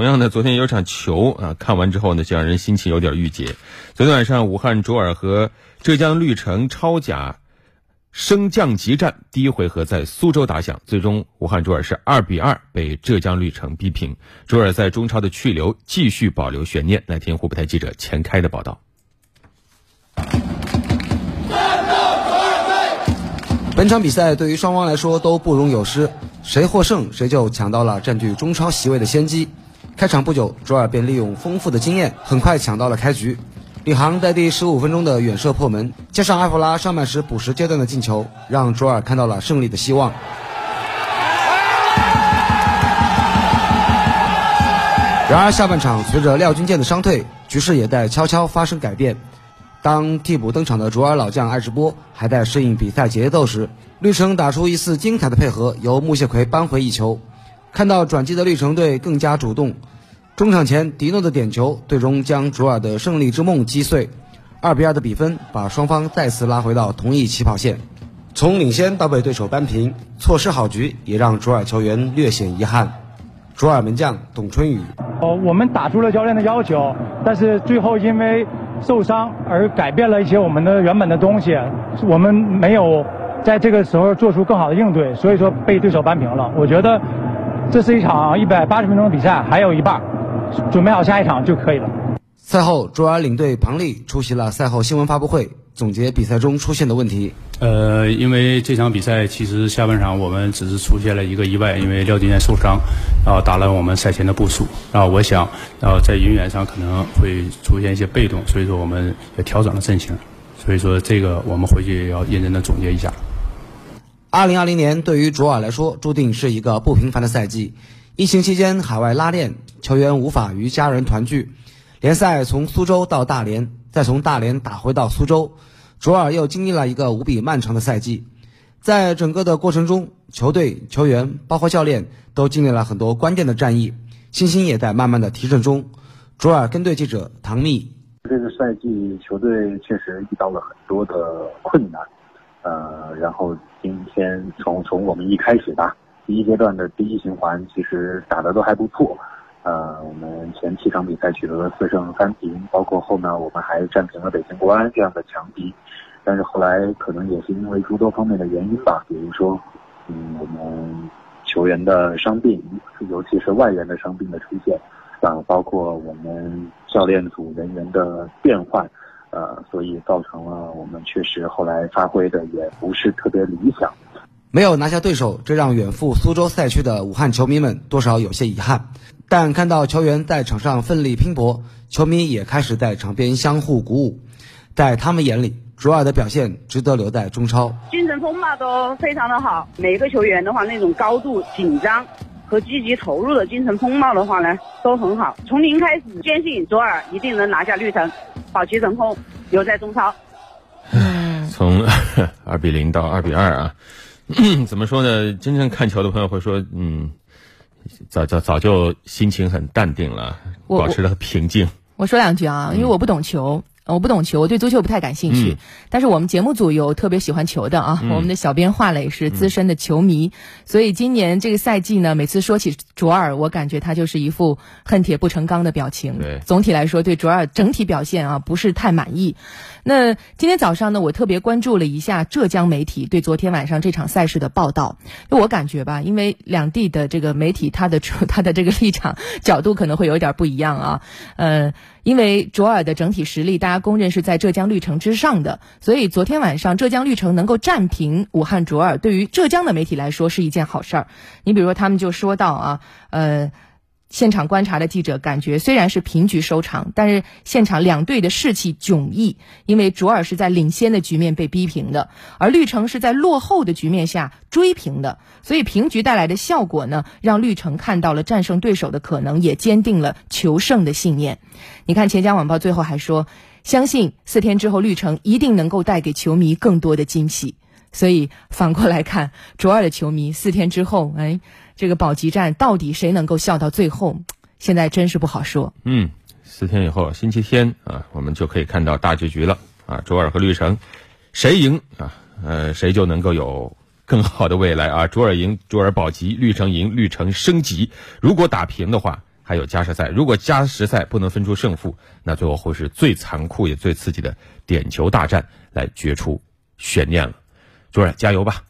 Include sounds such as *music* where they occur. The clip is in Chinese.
同样呢，昨天有场球啊，看完之后呢，就让人心情有点郁结。昨天晚上，武汉卓尔和浙江绿城超甲升降级战第一回合在苏州打响，最终武汉卓尔是二比二被浙江绿城逼平。卓尔在中超的去留继续保留悬念。来听湖北台记者钱开的报道。本场比赛对于双方来说都不容有失，谁获胜谁就抢到了占据中超席位的先机。开场不久，卓尔便利用丰富的经验，很快抢到了开局。李航在第十五分钟的远射破门，加上埃弗拉上半时补时阶段的进球，让卓尔看到了胜利的希望。然而下半场随着廖军健的伤退，局势也在悄悄发生改变。当替补登场的卓尔老将艾直波还在适应比赛节奏时，绿城打出一次精彩的配合，由穆谢奎扳回一球。看到转机的绿城队更加主动，中场前迪诺的点球最终将卓尔的胜利之梦击碎。二比二的比分把双方再次拉回到同一起跑线。从领先到被对手扳平，错失好局也让卓尔球员略显遗憾。卓尔门将董春雨：哦，我们打出了教练的要求，但是最后因为。受伤而改变了一些我们的原本的东西，我们没有在这个时候做出更好的应对，所以说被对手扳平了。我觉得这是一场一百八十分钟的比赛，还有一半，准备好下一场就可以了。赛后，卓尔领队庞丽出席了赛后新闻发布会，总结比赛中出现的问题。呃，因为这场比赛其实下半场我们只是出现了一个意外，因为廖金燕受伤，然后打乱我们赛前的部署。然后我想，然后在人员上可能会出现一些被动，所以说我们也调整了阵型。所以说这个我们回去也要认真的总结一下。二零二零年对于卓尔来说，注定是一个不平凡的赛季。疫情期间海外拉练，球员无法与家人团聚。联赛从苏州到大连，再从大连打回到苏州。卓尔又经历了一个无比漫长的赛季，在整个的过程中，球队、球员，包括教练，都经历了很多关键的战役，信心也在慢慢的提振中。卓尔跟队记者唐蜜：这个赛季球队确实遇到了很多的困难，呃，然后今天从从我们一开始吧，第一阶段的第一循环其实打的都还不错。呃，我们前七场比赛取得了四胜三平，包括后面我们还战平了北京国安这样的强敌。但是后来可能也是因为诸多方面的原因吧，比如说，嗯，我们球员的伤病，尤其是外援的伤病的出现，啊，包括我们教练组人员的变换，呃，所以造成了我们确实后来发挥的也不是特别理想。没有拿下对手，这让远赴苏州赛区的武汉球迷们多少有些遗憾。但看到球员在场上奋力拼搏，球迷也开始在场边相互鼓舞。在他们眼里，卓尔的表现值得留在中超。精神风貌都非常的好，每个球员的话，那种高度紧张和积极投入的精神风貌的话呢，都很好。从零开始，坚信卓尔一定能拿下绿城，保级成功，留在中超。从 *laughs* 二比零到二比二啊。*clears throat* 怎么说呢？真正看球的朋友会说，嗯，早早早就心情很淡定了，保持了平静。我说两句啊，因为我不懂球。我不懂球，我对足球不太感兴趣。但是我们节目组有特别喜欢球的啊，我们的小编华磊是资深的球迷，所以今年这个赛季呢，每次说起卓尔，我感觉他就是一副恨铁不成钢的表情。对，总体来说对卓尔整体表现啊不是太满意。那今天早上呢，我特别关注了一下浙江媒体对昨天晚上这场赛事的报道。我感觉吧，因为两地的这个媒体，他的他的这个立场 *laughs* 角度可能会有点不一样啊。呃，因为卓尔的整体实力，大家公认是在浙江绿城之上的，所以昨天晚上浙江绿城能够战平武汉卓尔，对于浙江的媒体来说是一件好事儿。你比如说，他们就说到啊，呃。现场观察的记者感觉，虽然是平局收场，但是现场两队的士气迥异。因为卓尔是在领先的局面被逼平的，而绿城是在落后的局面下追平的，所以平局带来的效果呢，让绿城看到了战胜对手的可能，也坚定了求胜的信念。你看，钱江晚报最后还说，相信四天之后绿城一定能够带给球迷更多的惊喜。所以反过来看，卓尔的球迷四天之后，哎。这个保级战到底谁能够笑到最后？现在真是不好说。嗯，四天以后，星期天啊，我们就可以看到大结局了啊！卓尔和绿城，谁赢啊？呃，谁就能够有更好的未来啊！卓尔赢，卓尔保级；绿城赢，绿城升级。如果打平的话。还有加时赛。如果加时赛不能分出胜负，那最后会是最残酷也最刺激的点球大战来决出悬念了。主任加油吧！